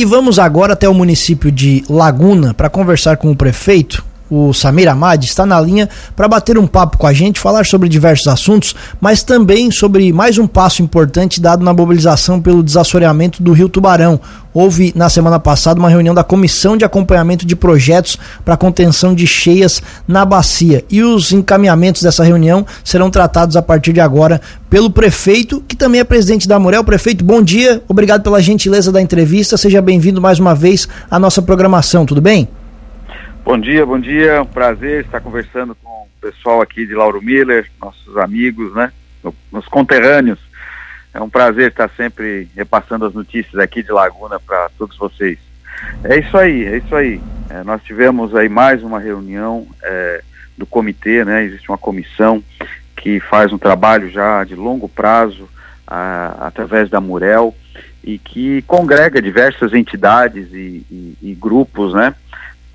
E vamos agora até o município de Laguna para conversar com o prefeito, o Samir Amad, está na linha para bater um papo com a gente, falar sobre diversos assuntos, mas também sobre mais um passo importante dado na mobilização pelo desassoreamento do Rio Tubarão. Houve na semana passada uma reunião da Comissão de Acompanhamento de Projetos para contenção de cheias na bacia. E os encaminhamentos dessa reunião serão tratados a partir de agora pelo prefeito, que também é presidente da Murel. Prefeito, bom dia, obrigado pela gentileza da entrevista. Seja bem-vindo mais uma vez à nossa programação, tudo bem? Bom dia, bom dia. É um prazer estar conversando com o pessoal aqui de Lauro Miller, nossos amigos, né? Nos conterrâneos. É um prazer estar sempre repassando as notícias aqui de Laguna para todos vocês. É isso aí, é isso aí. É, nós tivemos aí mais uma reunião é, do comitê, né? Existe uma comissão que faz um trabalho já de longo prazo a, através da Murel e que congrega diversas entidades e, e, e grupos, né?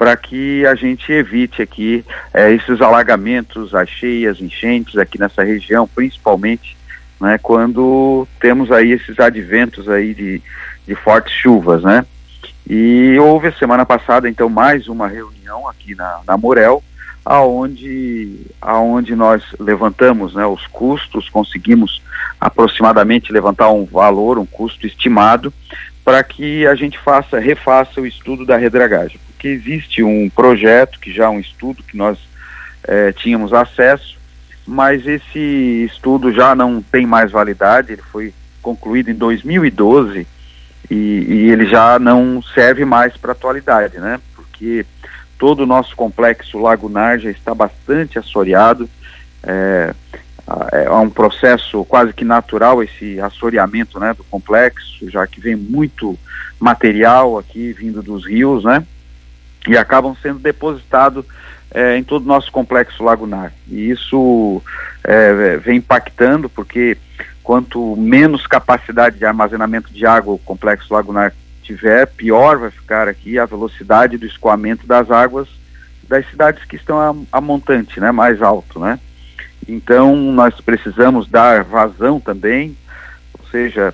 Para que a gente evite aqui é, esses alagamentos, as cheias, enchentes aqui nessa região, principalmente, né, quando temos aí esses adventos aí de, de fortes chuvas, né? E houve a semana passada, então, mais uma reunião aqui na, na Morel, aonde, aonde nós levantamos né, os custos, conseguimos aproximadamente levantar um valor, um custo estimado, para que a gente faça, refaça o estudo da redragagem que existe um projeto, que já é um estudo que nós é, tínhamos acesso, mas esse estudo já não tem mais validade, ele foi concluído em 2012 e, e ele já não serve mais para a atualidade, né? Porque todo o nosso complexo lagunar já está bastante assoreado, é, é um processo quase que natural esse assoreamento né, do complexo, já que vem muito material aqui vindo dos rios, né? E acabam sendo depositados é, em todo o nosso complexo lagunar. E isso é, vem impactando, porque quanto menos capacidade de armazenamento de água o complexo lagunar tiver, pior vai ficar aqui a velocidade do escoamento das águas das cidades que estão a, a montante, né, mais alto, né. Então nós precisamos dar vazão também, ou seja,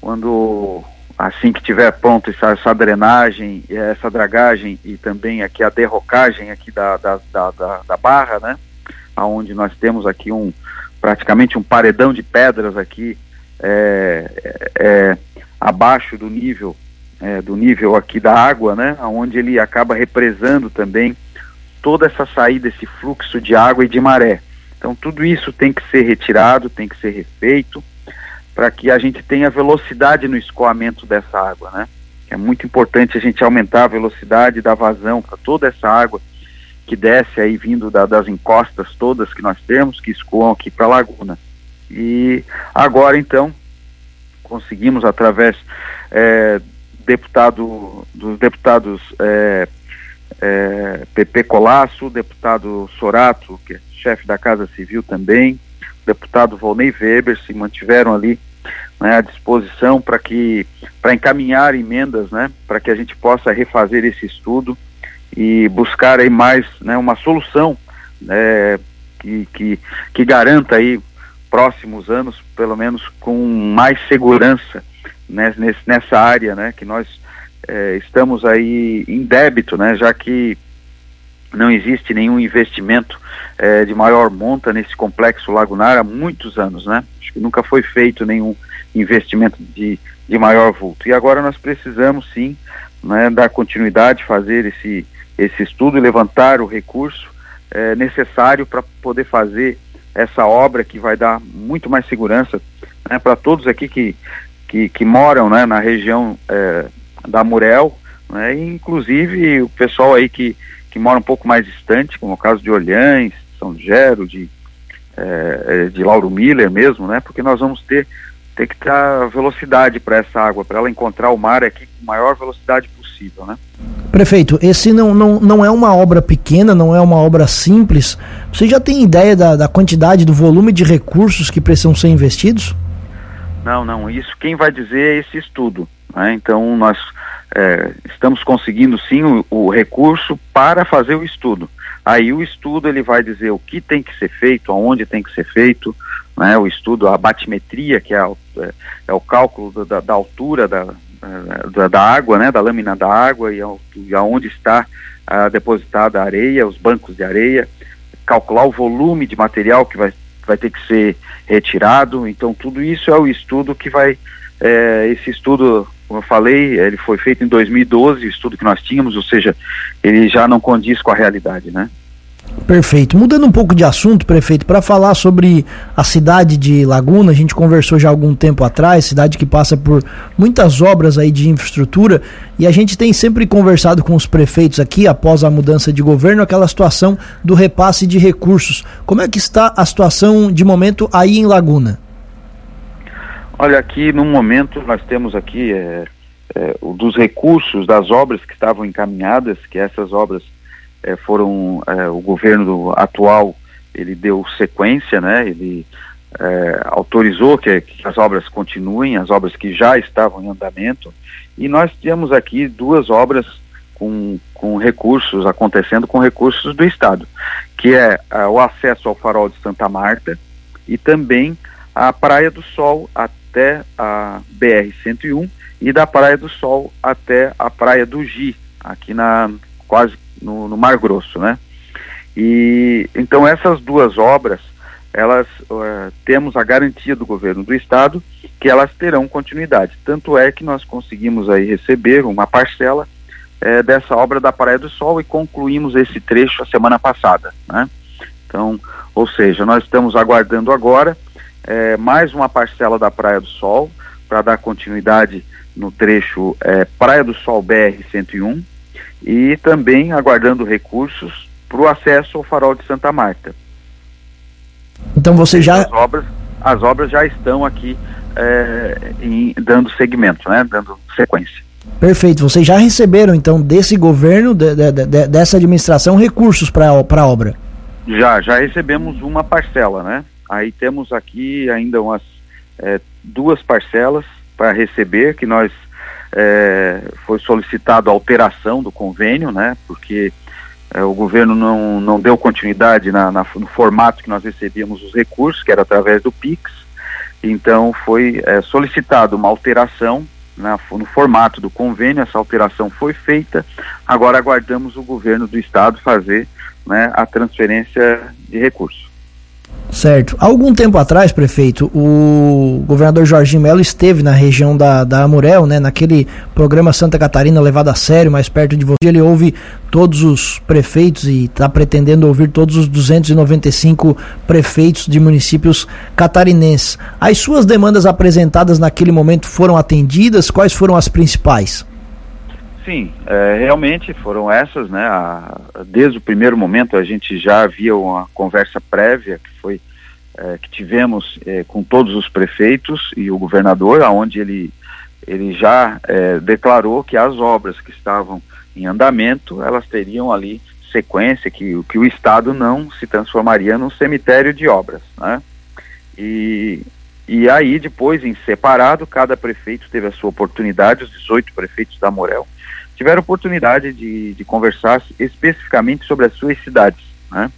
quando assim que tiver pronto essa, essa drenagem, essa dragagem e também aqui a derrocagem aqui da, da, da, da, da barra, né? Onde nós temos aqui um praticamente um paredão de pedras aqui é, é, abaixo do nível é, do nível aqui da água, né? Onde ele acaba represando também toda essa saída, esse fluxo de água e de maré. Então tudo isso tem que ser retirado, tem que ser refeito para que a gente tenha velocidade no escoamento dessa água, né? É muito importante a gente aumentar a velocidade da vazão para toda essa água que desce aí vindo da, das encostas todas que nós temos, que escoam aqui para a laguna. E agora então conseguimos através é, deputado dos deputados é, é, PP Colasso, deputado Sorato, que é chefe da Casa Civil também, deputado Volney Weber se mantiveram ali né, à disposição para que para encaminhar emendas, né, para que a gente possa refazer esse estudo e buscar aí mais, né, uma solução né, que, que, que garanta aí próximos anos, pelo menos com mais segurança né, nesse, nessa área, né, que nós é, estamos aí em débito, né, já que não existe nenhum investimento é, de maior monta nesse complexo lagunar há muitos anos, né? Acho que nunca foi feito nenhum investimento de, de maior vulto. E agora nós precisamos sim né, dar continuidade, fazer esse, esse estudo e levantar o recurso é, necessário para poder fazer essa obra que vai dar muito mais segurança né, para todos aqui que, que, que moram né, na região é, da Murel, né, inclusive o pessoal aí que, que mora um pouco mais distante, como é o caso de Olhães, São Gero, de, é, de Lauro Miller mesmo, né, porque nós vamos ter tem que dar velocidade para essa água, para ela encontrar o mar aqui com maior velocidade possível, né? Prefeito, esse não, não, não é uma obra pequena, não é uma obra simples. Você já tem ideia da, da quantidade, do volume de recursos que precisam ser investidos? Não, não. Isso quem vai dizer é esse estudo. Né? Então nós é, estamos conseguindo sim o, o, recurso para fazer o estudo. Aí o estudo ele vai dizer o que tem que ser feito, aonde tem que ser feito, né, o estudo, a batimetria, que é, a, é, é o cálculo da, da, altura da, da, da, água, né, da lâmina da água e, e aonde está uh, depositada a areia, os bancos de areia, calcular o volume de material que vai, vai ter que ser retirado. Então, tudo isso é o estudo que vai. É, esse estudo, como eu falei, ele foi feito em 2012, o estudo que nós tínhamos, ou seja, ele já não condiz com a realidade, né? Perfeito. Mudando um pouco de assunto, prefeito, para falar sobre a cidade de Laguna, a gente conversou já há algum tempo atrás, cidade que passa por muitas obras aí de infraestrutura, e a gente tem sempre conversado com os prefeitos aqui, após a mudança de governo, aquela situação do repasse de recursos. Como é que está a situação de momento aí em Laguna? Olha, aqui no momento nós temos aqui é, é, dos recursos das obras que estavam encaminhadas, que essas obras é, foram é, o governo atual ele deu sequência, né? Ele é, autorizou que, que, as obras continuem, as obras que já estavam em andamento, e nós temos aqui duas obras com, com recursos acontecendo com recursos do Estado, que é o acesso ao Farol de Santa Marta e também a Praia do Sol até a BR 101 e da Praia do Sol até a Praia do Gi, aqui na quase no, no Mar Grosso, né? E então essas duas obras, elas uh, temos a garantia do governo do estado que elas terão continuidade. Tanto é que nós conseguimos aí receber uma parcela eh, dessa obra da Praia do Sol e concluímos esse trecho a semana passada, né? Então, ou seja, nós estamos aguardando agora eh, mais uma parcela da Praia do Sol para dar continuidade no trecho eh, Praia do Sol BR 101 e também aguardando recursos para o acesso ao farol de Santa Marta. Então você já. As obras, as obras já estão aqui é, em, dando segmento, né? Dando sequência. Perfeito. Vocês já receberam, então, desse governo, de, de, de, dessa administração, recursos para a obra? Já, já recebemos uma parcela, né? Aí temos aqui ainda umas é, duas parcelas para receber, que nós é, foi solicitado a alteração do convênio, né, porque é, o governo não, não deu continuidade na, na, no formato que nós recebíamos os recursos, que era através do PIX, então foi é, solicitado uma alteração na, no formato do convênio, essa alteração foi feita, agora aguardamos o governo do estado fazer né, a transferência de recursos. Certo. Há algum tempo atrás, prefeito, o governador Jorginho Melo esteve na região da, da Amurel, né, naquele programa Santa Catarina levado a sério, mais perto de você. Ele ouve todos os prefeitos e está pretendendo ouvir todos os 295 prefeitos de municípios catarinenses. As suas demandas apresentadas naquele momento foram atendidas? Quais foram as principais? Sim, é, realmente foram essas, né? A, desde o primeiro momento a gente já havia uma conversa prévia que foi é, que tivemos é, com todos os prefeitos e o governador, aonde ele ele já é, declarou que as obras que estavam em andamento elas teriam ali sequência que que o estado não se transformaria num cemitério de obras, né? E e aí depois em separado cada prefeito teve a sua oportunidade, os 18 prefeitos da Morel tiveram oportunidade de, de conversar especificamente sobre as suas cidades, né?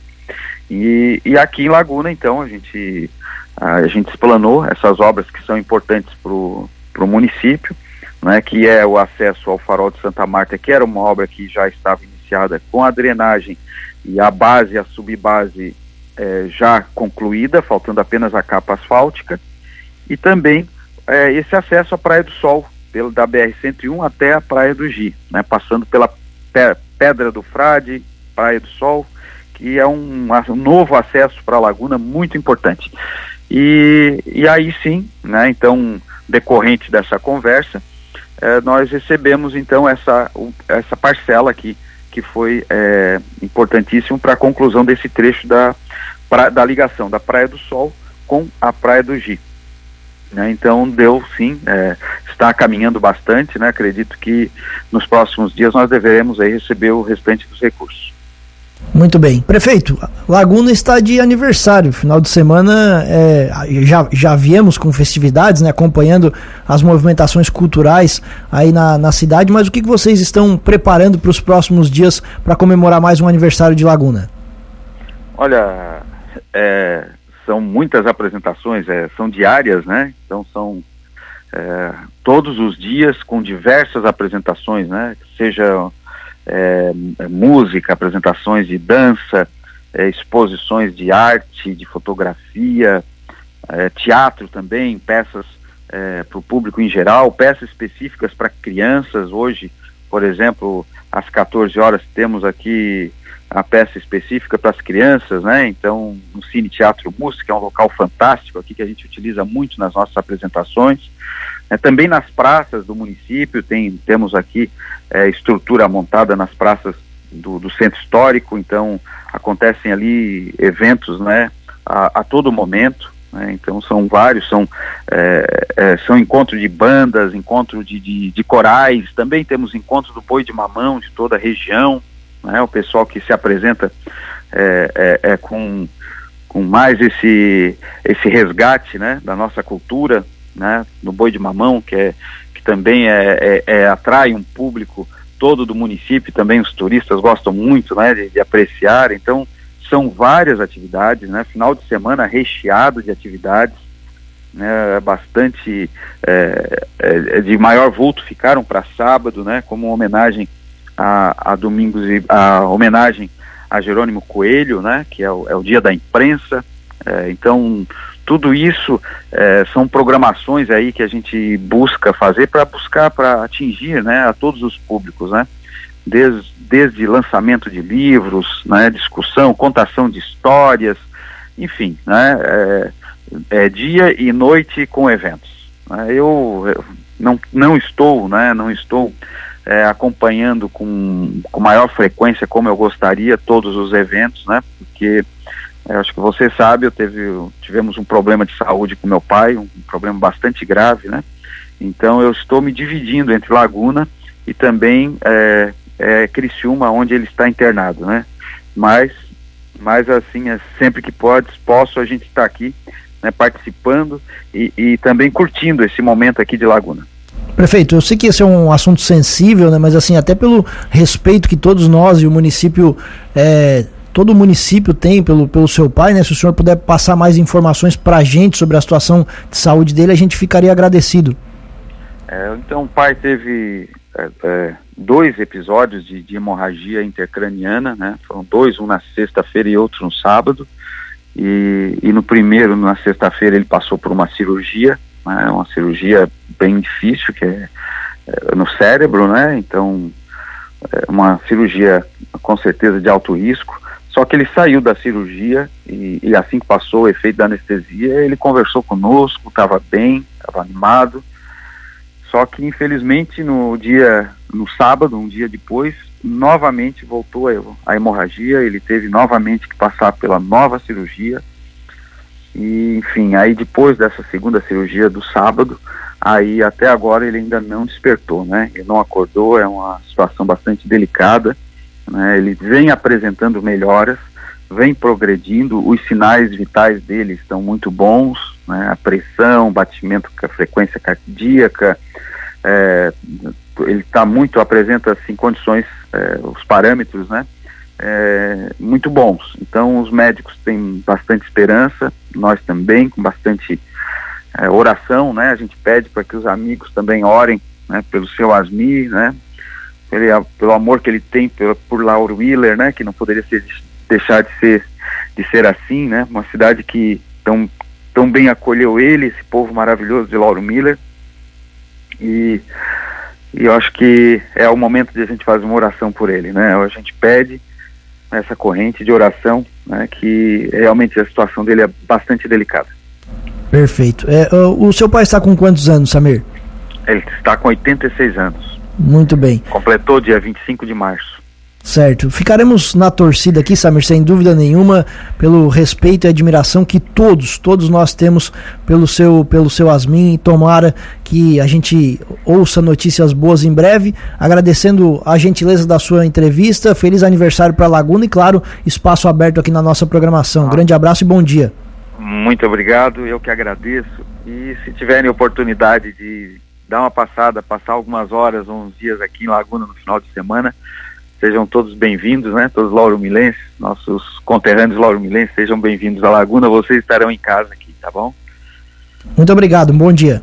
E, e aqui em Laguna, então, a gente, a, gente explanou essas obras que são importantes para o município, né, que é o acesso ao farol de Santa Marta, que era uma obra que já estava iniciada com a drenagem e a base, a subbase é, já concluída, faltando apenas a capa asfáltica, e também é, esse acesso à Praia do Sol, pelo da BR-101 até a Praia do Gi, né, passando pela pe Pedra do Frade, Praia do Sol, que é um, um novo acesso para a laguna muito importante. E, e aí sim, né, então, decorrente dessa conversa, eh, nós recebemos então essa, essa parcela aqui, que foi é, importantíssimo para a conclusão desse trecho da, pra, da ligação da Praia do Sol com a Praia do Gi. Né? Então deu sim, é, está caminhando bastante, né? acredito que nos próximos dias nós deveremos aí receber o restante dos recursos. Muito bem. Prefeito, Laguna está de aniversário. Final de semana é, já, já viemos com festividades, né, acompanhando as movimentações culturais aí na, na cidade, mas o que, que vocês estão preparando para os próximos dias para comemorar mais um aniversário de Laguna? Olha, é, são muitas apresentações, é, são diárias, né? Então são é, todos os dias com diversas apresentações, né? Seja é, é música, apresentações de dança, é, exposições de arte, de fotografia, é, teatro também, peças para o público em geral, peças específicas para crianças. Hoje, por exemplo, às 14 horas temos aqui a peça específica para as crianças, né? Então, no Cine Teatro Música é um local fantástico aqui que a gente utiliza muito nas nossas apresentações. É, também nas praças do município tem, temos aqui é, estrutura montada nas praças do, do, centro histórico, então acontecem ali eventos, né? A, a todo momento. Né? Então são vários, são, é, é, são encontros de bandas, encontro de, de, de, corais, também temos encontros do boi de mamão de toda a região, né? o pessoal que se apresenta é, é, é com, com mais esse, esse resgate né? da nossa cultura, né? no boi de mamão, que, é, que também é, é, é, atrai um público todo do município, também os turistas gostam muito né? de, de apreciar, então são várias atividades, né? Final de semana recheado de atividades, né? Bastante é, é, de maior vulto ficaram para sábado, né? Como homenagem a, a Domingos e a homenagem a Jerônimo Coelho, né? Que é o, é o dia da imprensa. É, então tudo isso é, são programações aí que a gente busca fazer para buscar para atingir, né? A todos os públicos, né? Desde desde lançamento de livros, né, discussão, contação de histórias, enfim, né, é, é dia e noite com eventos. Né. Eu, eu, não, não estou, né, não estou é, acompanhando com, com maior frequência como eu gostaria todos os eventos, né, porque é, acho que você sabe, eu teve, tivemos um problema de saúde com meu pai, um problema bastante grave, né, então eu estou me dividindo entre Laguna e também é, é, Criciúma, onde ele está internado, né? Mas, mas assim, é, sempre que pode, posso, a gente está aqui, né, participando e, e também curtindo esse momento aqui de Laguna. Prefeito, eu sei que esse é um assunto sensível, né, mas assim, até pelo respeito que todos nós e o município, é, todo o município tem pelo, pelo seu pai, né, se o senhor puder passar mais informações para a gente sobre a situação de saúde dele, a gente ficaria agradecido. É, então, o pai teve é, é, dois episódios de, de, hemorragia intercraniana, né? Foram dois, um na sexta-feira e outro no sábado. E, e no primeiro, na sexta-feira, ele passou por uma cirurgia, né? uma cirurgia bem difícil, que é, é no cérebro, né? Então, é uma cirurgia com certeza de alto risco. Só que ele saiu da cirurgia e, e assim que passou o efeito da anestesia, ele conversou conosco, estava bem, estava animado só que infelizmente no dia, no sábado, um dia depois, novamente voltou a, hemorragia, ele teve novamente que passar pela nova cirurgia. E enfim, aí depois dessa segunda cirurgia do sábado, aí até agora ele ainda não despertou, né? Ele não acordou, é uma situação bastante delicada, né? Ele vem apresentando melhoras, vem progredindo, os sinais vitais dele estão muito bons, né? A pressão, batimento, a frequência cardíaca, é, ele está muito, apresenta assim condições, é, os parâmetros, né? É, muito bons. Então os médicos têm bastante esperança, nós também, com bastante é, oração, né? A gente pede para que os amigos também orem, né? Pelo seu Asmi, né? Pelo, pelo amor que ele tem por, por Lauro Wheeler, né? Que não poderia ser, deixar de ser, de ser assim, né? Uma cidade que tão, tão bem acolheu ele, esse povo maravilhoso de Lauro Miller e, e eu acho que é o momento de a gente fazer uma oração por ele, né? A gente pede essa corrente de oração, né? Que realmente a situação dele é bastante delicada. Perfeito. É, o seu pai está com quantos anos, Samir? Ele está com 86 anos. Muito bem. Completou dia 25 de março. Certo. Ficaremos na torcida aqui, Samir, sem dúvida nenhuma, pelo respeito e admiração que todos, todos nós temos pelo seu, pelo seu Asmin. Tomara que a gente ouça notícias boas em breve. Agradecendo a gentileza da sua entrevista. Feliz aniversário para Laguna e, claro, espaço aberto aqui na nossa programação. Grande abraço e bom dia. Muito obrigado, eu que agradeço. E se tiverem oportunidade de dar uma passada, passar algumas horas, uns dias aqui em Laguna no final de semana Sejam todos bem-vindos, né? Todos lauromilenses, nossos conterrâneos lauromilenses, sejam bem-vindos à Laguna. Vocês estarão em casa aqui, tá bom? Muito obrigado, um bom dia.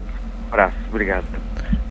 abraço, obrigado.